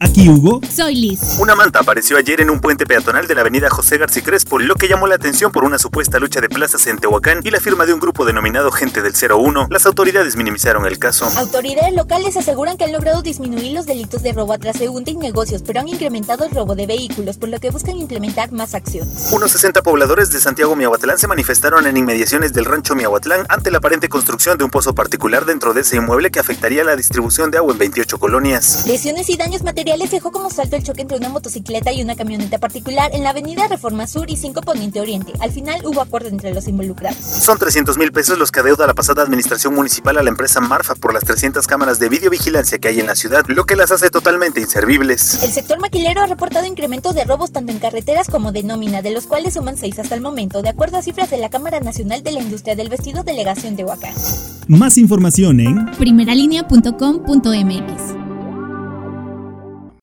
Aquí Hugo. Soy Liz. Una manta apareció ayer en un puente peatonal de la avenida José García Crespo, lo que llamó la atención por una supuesta lucha de plazas en Tehuacán y la firma de un grupo denominado Gente del 01. Las autoridades minimizaron el caso. Autoridades locales aseguran que han logrado disminuir los delitos de robo a transeúnte y negocios, pero han incrementado el robo de vehículos, por lo que buscan implementar más acciones. Unos 60 pobladores de Santiago Miahuatlán se manifestaron en inmediaciones del rancho Miahuatlán ante la aparente construcción de un pozo particular dentro de ese inmueble que afectaría la distribución de agua en 28 colonias. Lesiones y daños materiales dejó como saldo el choque entre una motocicleta y una camioneta particular en la avenida Reforma Sur y 5 Poniente Oriente. Al final hubo acuerdo entre los involucrados. Son 300 mil pesos los que adeuda la pasada administración municipal a la empresa Marfa por las 300 cámaras de videovigilancia que hay en la ciudad, lo que las hace totalmente inservibles. El sector maquilero ha reportado incremento de robos tanto en carreteras como de nómina, de los cuales suman 6 hasta el momento, de acuerdo a cifras de la Cámara Nacional de la Industria del Vestido Delegación de Huacán. Más información en primeralinea.com.mx.